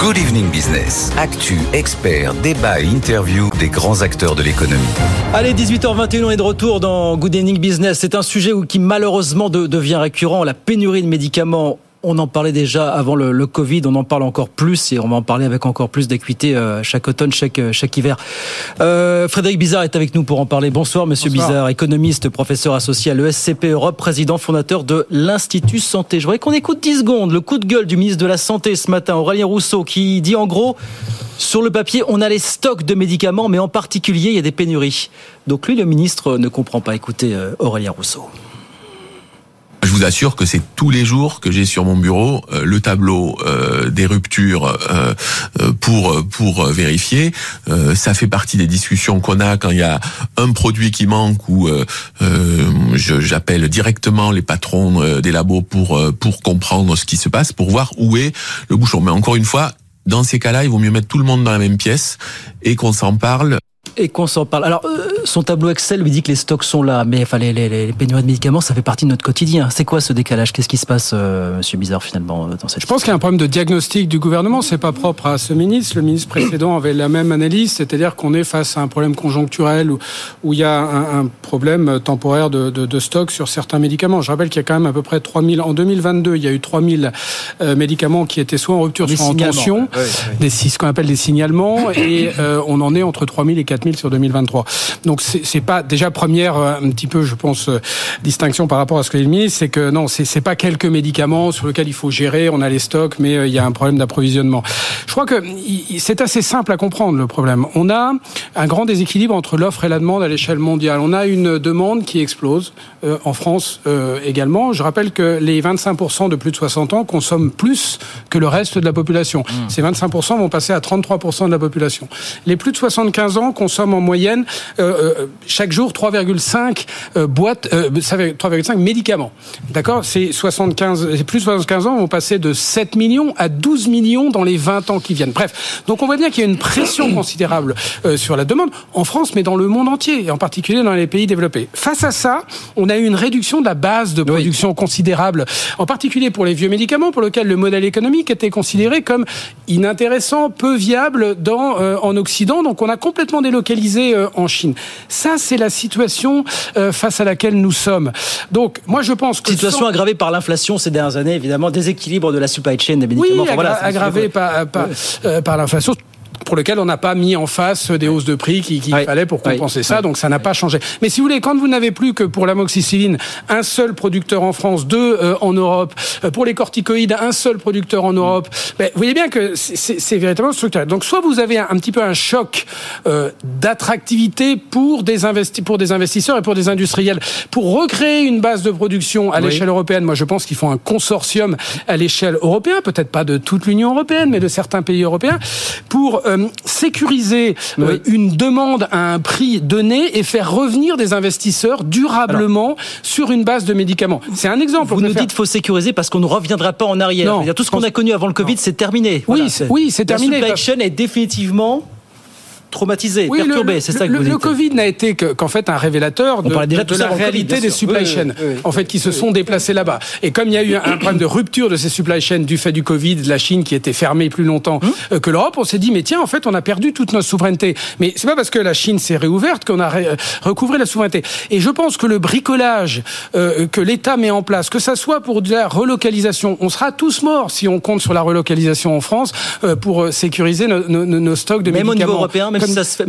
Good Evening Business. Actu, experts, débat et interview des grands acteurs de l'économie. Allez, 18h21, on est de retour dans Good Evening Business. C'est un sujet qui malheureusement devient récurrent, la pénurie de médicaments on en parlait déjà avant le, Covid, on en parle encore plus et on va en parler avec encore plus d'acuité euh, chaque automne, chaque, euh, chaque hiver. Euh, Frédéric Bizarre est avec nous pour en parler. Bonsoir Monsieur Bizarre, économiste, professeur associé à l'ESCP Europe, président fondateur de l'Institut Santé. Je voudrais qu'on écoute 10 secondes le coup de gueule du ministre de la Santé ce matin, Aurélien Rousseau, qui dit en gros, sur le papier, on a les stocks de médicaments, mais en particulier, il y a des pénuries. Donc lui, le ministre, ne comprend pas. Écoutez Aurélien Rousseau. Je vous assure que c'est tous les jours que j'ai sur mon bureau euh, le tableau euh, des ruptures euh, pour pour vérifier. ça fait partie des discussions qu'on a quand il y a un produit qui manque ou j'appelle directement les patrons des labos pour pour comprendre ce qui se passe, pour voir où est le bouchon. Mais encore une fois, dans ces cas-là, il vaut mieux mettre tout le monde dans la même pièce et qu'on s'en parle et qu'on s'en parle. Alors, euh, son tableau Excel lui dit que les stocks sont là, mais enfin, les, les, les, pénuries de médicaments, ça fait partie de notre quotidien. C'est quoi ce décalage? Qu'est-ce qui se passe, euh, Monsieur Bizarre, finalement, euh, dans cette Je pense qu'il y a un problème de diagnostic du gouvernement. C'est pas propre à ce ministre. Le ministre précédent avait la même analyse, c'est-à-dire qu'on est face à un problème conjoncturel où, où il y a un, un problème temporaire de, de, de, stock sur certains médicaments. Je rappelle qu'il y a quand même à peu près 3000. En 2022, il y a eu 3000 euh, médicaments qui étaient soit en rupture, soit en tension, des, ce qu'on appelle des signalements, et on en est entre 3000 et 4000 sur 2023. Donc c'est pas déjà première euh, un petit peu, je pense, euh, distinction par rapport à ce que dit c'est que non, c'est pas quelques médicaments sur lesquels il faut gérer. On a les stocks, mais euh, il y a un problème d'approvisionnement. Je crois que c'est assez simple à comprendre le problème. On a un grand déséquilibre entre l'offre et la demande à l'échelle mondiale. On a une demande qui explose en France également. Je rappelle que les 25% de plus de 60 ans consomment plus que le reste de la population. Mmh. Ces 25% vont passer à 33% de la population. Les plus de 75 ans consomment en moyenne euh, euh, chaque jour 3,5 euh, boîtes, 3,5 médicaments. D'accord? C'est 75, plus de 75 ans vont passer de 7 millions à 12 millions dans les 20 ans qui viennent. Bref, donc on voit bien qu'il y a une pression considérable sur la demande en France, mais dans le monde entier, et en particulier dans les pays développés. Face à ça, on a eu une réduction de la base de production considérable, en particulier pour les vieux médicaments, pour lesquels le modèle économique était considéré comme inintéressant, peu viable dans, en Occident. Donc on a complètement délocalisé en Chine. Ça, c'est la situation euh, face à laquelle nous sommes. Donc, moi, je pense que... Situation aggravée par l'inflation ces dernières années, évidemment, déséquilibre de la supply chain des médicaments. Oui, voilà, aggravée par, par, euh, par l'inflation pour lequel on n'a pas mis en face des hausses de prix qu'il fallait pour compenser ça, donc ça n'a pas changé. Mais si vous voulez, quand vous n'avez plus que pour l'amoxicilline un seul producteur en France, deux euh, en Europe, euh, pour les corticoïdes un seul producteur en Europe, ben, vous voyez bien que c'est véritablement structurel. Donc soit vous avez un, petit peu un choc euh, d'attractivité pour des pour des investisseurs et pour des industriels, pour recréer une base de production à l'échelle européenne. Moi, je pense qu'il faut un consortium à l'échelle européenne, peut-être pas de toute l'Union européenne, mais de certains pays européens, pour euh, sécuriser euh, une demande à un prix donné et faire revenir des investisseurs durablement sur une base de médicaments. C'est un exemple. Vous nous dites qu'il faut sécuriser parce qu'on ne reviendra pas en arrière. Non, tout ce qu'on a connu avant le Covid, c'est terminé. Oui, oui, c'est terminé. La supply chain est définitivement traumatisé, perturbé, c'est ça que vous dites. Le Covid n'a été qu'en fait un révélateur de, la réalité des supply chains, en fait, qui se sont déplacés là-bas. Et comme il y a eu un problème de rupture de ces supply chains du fait du Covid, de la Chine qui était fermée plus longtemps hum? euh, que l'Europe, on s'est dit mais tiens, en fait, on a perdu toute notre souveraineté. Mais c'est pas parce que la Chine s'est réouverte qu'on a euh, recouvré la souveraineté. Et je pense que le bricolage euh, que l'État met en place, que ça soit pour de la relocalisation, on sera tous morts si on compte sur la relocalisation en France pour sécuriser nos, stocks de Même médicaments. Même au niveau européen, même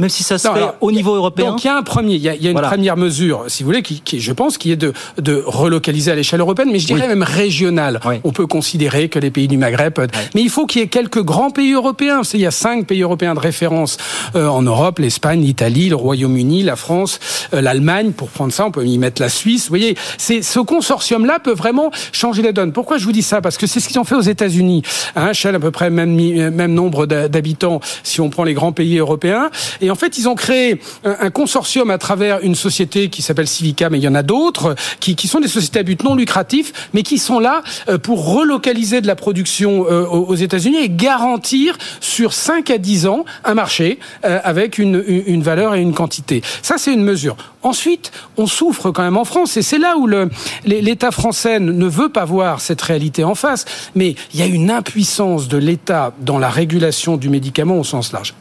si ça se fait au niveau européen. Donc il y a un premier, il y a, il y a une première mesure, si vous voulez, qui, qui, je pense, qui est de, de relocaliser à l'échelle européenne, mais je dirais même régionale. On peut considérer que les pays du Maghreb, mais il faut qu'il y ait quelques grands pays européens. Il y a cinq pays européens de référence euh, en Europe l'Espagne, l'Italie, le Royaume-Uni, la France, euh, l'Allemagne. Pour prendre ça, on peut y mettre la Suisse. Vous voyez, c'est ce consortium-là peut vraiment changer la donne. Pourquoi je vous dis ça? Parce que c'est ce qu'ils ont fait aux États-Unis, un à peu près même même nombre d'habitants si on prend les grands pays européens demain. Et en fait, ils ont créé un, consortium à travers une société qui s'appelle Civica, mais il y en a d'autres, qui, sont des sociétés à but non lucratif, mais qui sont là euh, pour relocaliser de la production euh, aux États-Unis et garantir sur 5 à 10 ans un marché euh, avec une, valeur et une quantité. Ça, c'est une mesure. Ensuite, on souffre quand même en France, et c'est là où l'État français ne veut pas voir cette réalité en face. Mais il y a une impuissance de l'État dans la régulation du médicament au sens large.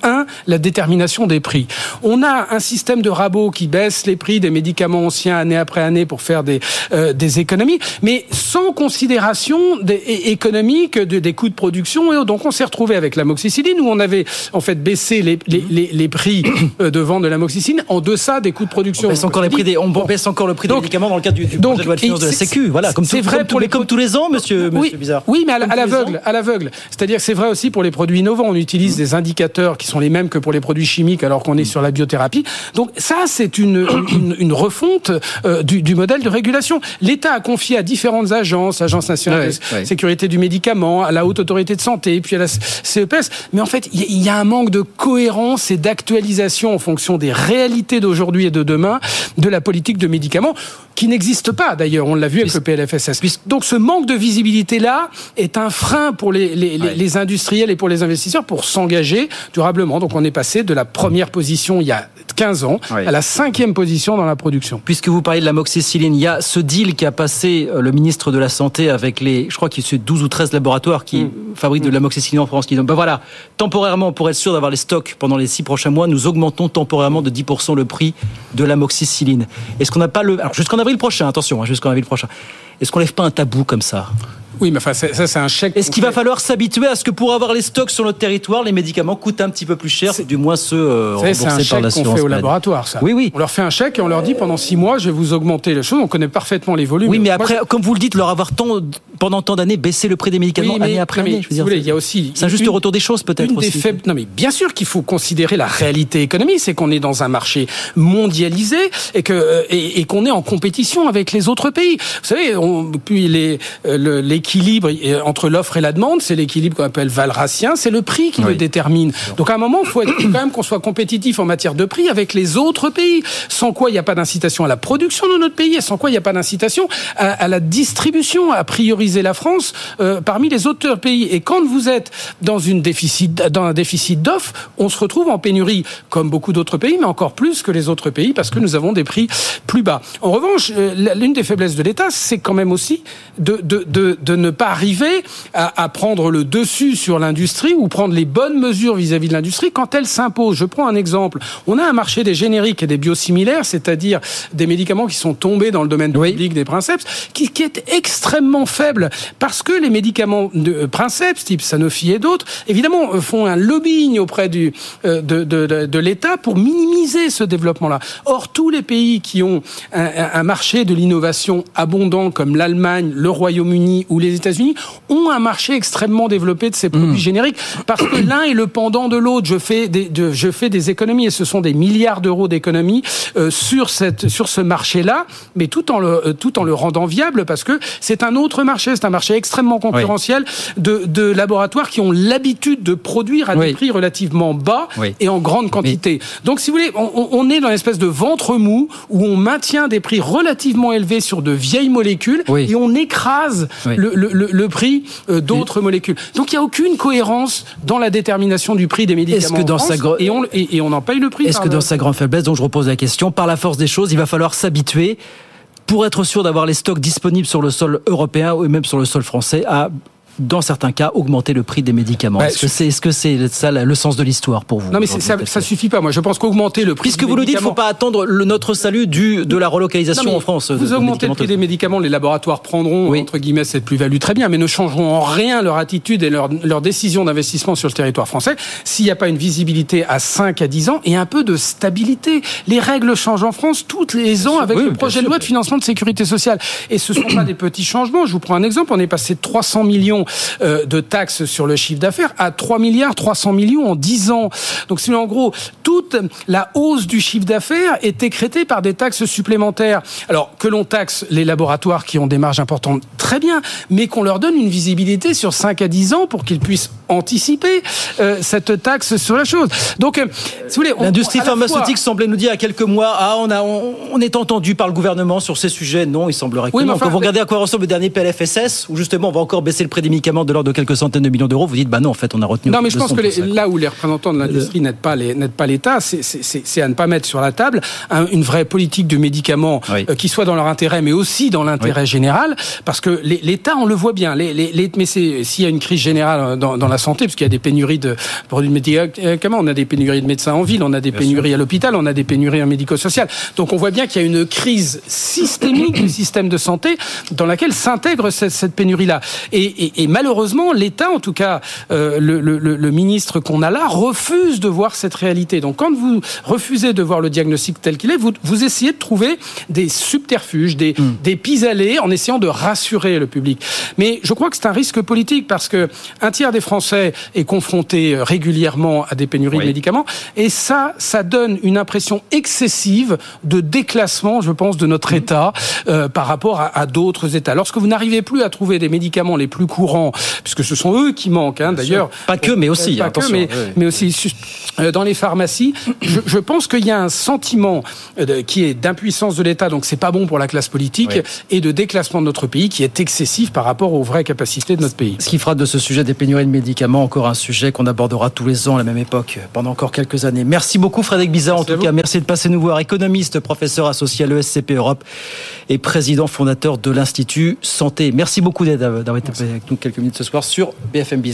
La détermination des prix. On a un système de rabot qui baisse les prix des médicaments anciens année après année pour faire des, euh, des économies, mais sans considération des, économique des coûts de production. Et donc on s'est retrouvé avec l'amoxicilline où on avait en fait baissé les, les, les, prix euh, de vente de l'amoxicilline en deçà des coûts de production. On baisse encore, les prix des, on baisse encore le prix des médicaments dans le cadre du, du projet de loi de finances de la Sécu. Voilà, comme c'est vrai pour les comme tous les ans, monsieur, oui, Bizarre. Oui, mais à l'aveugle, à l'aveugle. C'est-à-dire que c'est vrai aussi pour les produits innovants. On utilise des indicateurs qui sont les mêmes que pour les produits chimiques, alors qu'on est sur la biothérapie. Donc ça, c'est une, une, une, refonte euh, du, du, modèle de régulation. L'État a confié à différentes agences, Agence nationale de sécurité du médicament, à la Haute Autorité de Santé, puis à la CEPS. Mais en fait, il y, a un manque de cohérence et d'actualisation en fonction des réalités d'aujourd'hui et de demain de la politique de médicaments qui n'existe pas d'ailleurs. On l'a vu avec le PLFSS. Donc ce manque de visibilité-là est un frein pour les, les, les, industriels et pour les investisseurs pour s'engager durablement. Donc on est passé de la première position il y a 15 ans à la cinquième position dans la production. Puisque vous parlez de la moxicilline, il y a ce deal qui a passé euh, le ministre de la Santé avec les, je crois qu'il y a 12 ou 13 laboratoires qui mm. fabriquent de la moxicilline en France, qui disent, ben voilà, temporairement, pour être sûr d'avoir les stocks pendant les six prochains mois, nous augmentons temporairement de 10% le prix de la moxicilline. Est-ce qu'on n'a pas le, alors jusqu'en avril prochain, attention, hein, jusqu'en avril prochain. Est-ce qu'on lève pas un tabou comme ça? Oui, mais enfin, ça, c'est un chèque. Est-ce qu'il va falloir s'habituer à ce que pour avoir les stocks sur notre territoire, les médicaments coûtent un petit peu plus cher, du moins ceux euh, remboursés par l'assurance C'est qu'on fait au laboratoire, ça. Oui, oui. On leur fait un chèque et on leur dit pendant six mois, je vais vous augmenter les choses. On connaît parfaitement les volumes. Oui, mais après, comme vous le dites, leur avoir tant, pendant tant d'années baissé le prix des médicaments année après année. je veux dire, il y a aussi. C'est un juste retour des choses, peut-être. Des faibles... Non, mais bien sûr qu'il faut considérer la réalité économique, c'est qu'on est dans un marché mondialisé et que euh, et, qu'on est en compétition avec les autres pays. Vous savez, on, puis euh, l'équilibre entre l'offre et la demande, c'est l'équilibre qu'on appelle valracien, c'est le prix qui le détermine. Donc à un moment, il faut être, quand même qu'on soit compétitif en matière de prix avec les autres pays, sans quoi il n'y a pas d'incitation à la production de notre pays, et sans quoi il n'y a pas d'incitation à, la distribution, à prioriser la France euh, parmi les autres pays. Et quand vous êtes dans, une déficit, dans un déficit d'offres, on se retrouve en pénurie, comme beaucoup d'autres pays, mais encore plus que les autres pays, parce que nous avons des prix plus bas. En revanche, euh, l'une des faiblesses de l'État, c'est quand même aussi de, de, de, de ne pas arriver à, prendre le dessus sur l'industrie ou prendre les bonnes mesures vis-à-vis de l'industrie quand elle s'impose. Je prends un exemple. On a un marché des génériques et des biosimilaires, c'est-à-dire des médicaments qui sont tombés dans le domaine public des princeps, qui, qui, est extrêmement faible parce que les médicaments de euh, princeps, type Sanofi et d'autres, évidemment, euh, font un lobbying auprès du, euh, de, de, de, l'État pour minimiser ce développement-là. Or, tous les pays qui ont un, un marché de l'innovation abondant, comme l'Allemagne, le Royaume-Uni ou les États-Unis, ont un marché extrêmement développé de ces produits mmh. génériques parce que l'un est le pendant de l'autre. Je fais des, de, je fais des économies et ce sont des milliards d'euros d'économies euh, sur cette, sur ce marché-là, mais tout en le, tout en le rendant viable parce que c'est un autre marché, c'est un marché extrêmement concurrentiel de, de laboratoires qui ont l'habitude de produire à des prix relativement bas et en grande quantité. Donc, si vous voulez, on, on est dans une espèce de ventre mou où on maintient des prix relativement élevés sur de vieilles molécules et on écrase le, le, le prix euh, d'autres molécules. Donc il n'y a aucune cohérence dans la détermination du prix des médicaments que dans sa et, on, et, on en paye le prix. Est-ce que dans sa grande faiblesse, donc je repose la question, par la force des choses, il va falloir s'habituer pour être sûr d'avoir les stocks disponibles sur le sol européen ou même sur le sol français à dans certains cas, augmenter le prix des médicaments. Bah, est-ce que c'est est -ce c'est ça le sens de l'histoire pour vous Non, mais ça, ça suffit pas. Moi, je pense qu'augmenter le prix. Puisque vous nous dites, il ne faut pas attendre le, notre salut du de la relocalisation en France. Vous augmentez le prix des médicaments, les laboratoires prendront entre guillemets cette plus-value très bien, mais ne changeront en rien leur attitude et leur, leur décision d'investissement sur le territoire français s'il n'y a pas une visibilité à 5 à 10 ans et un peu de stabilité. Les règles changent en France toutes les ans avec le projet de loi de financement de sécurité sociale. Et ce ne sont pas des petits changements. Je vous prends un exemple. On est passé de 300 millions de taxes sur le chiffre d'affaires à 3 milliards 300 millions en 10 ans. Donc c'est en gros toute la hausse du chiffre d'affaires est écrétée par des taxes supplémentaires. Alors que l'on taxe les laboratoires qui ont des marges importantes, très bien, mais qu'on leur donne une visibilité sur 5 à 10 ans pour qu'ils puissent anticiper euh, cette taxe sur la chose. Donc, euh, si vous voulez, l'industrie pharmaceutique semblait nous dire à quelques mois, ah, on a, on, est entendu par le gouvernement sur ces sujets. Non, il semblerait que non. Quand vous regardez à quoi ressemble le dernier PLFSS, où justement on va encore baisser le prix des médicaments de l'ordre de quelques centaines de millions d'euros, vous dites, bah non, en fait, on a retenu. Non, mais je pense que là où les représentants de l'industrie n'aident pas pas l'État, c'est à ne pas mettre sur la table une vraie politique de médicaments euh, qui soit dans leur intérêt, mais aussi dans l'intérêt général, parce que l'État, on le voit bien. Les, les, mais s'il y a une crise générale dans, dans la santé, parce qu'il y a des pénuries de produits de médicaments, on a des pénuries de médecins en ville, on a des pénuries à l'hôpital, on a des pénuries en médico-social. Donc on voit bien qu'il y a une crise systémique du système de santé dans laquelle s'intègre cette, cette pénurie-là. Et, et, et, malheureusement, l'État, en tout cas euh, le, le, le, ministre qu'on a là, refuse de voir cette réalité. Donc quand vous refusez de voir le diagnostic tel qu'il est, vous, vous essayez de trouver des subterfuges, des, mm. des pis-aller en essayant de rassurer le public. Mais je crois que c'est un risque politique parce que un tiers des Français est confronté euh, régulièrement à des pénuries de médicaments et ça, ça donne une impression excessive de déclassement, je pense, de notre État euh, par rapport à, à d'autres États. Lorsque vous n'arrivez plus à trouver des médicaments les plus courants, puisque ce sont eux qui manquent, hein, d'ailleurs. Pas que, mais aussi. Pas que, mais, mais aussi euh, dans les pharmacies. Je, je pense qu'il y a un sentiment qui est d'impuissance de l'État, donc c'est pas bon pour la classe politique, et de déclassement de notre pays qui est excessif par rapport aux vraies capacités de notre pays. Ce qui fera de ce sujet des pénuries de médicaments encore un sujet qu'on abordera tous les ans à la même époque pendant encore quelques années. Merci beaucoup Frédéric Bizarre en tout cas. Merci de passer nous voir. Économiste, professeur associé à l'ESCP Europe et président fondateur de l'Institut Santé. Merci beaucoup d'avoir été avec nous quelques minutes ce soir sur BFM Business.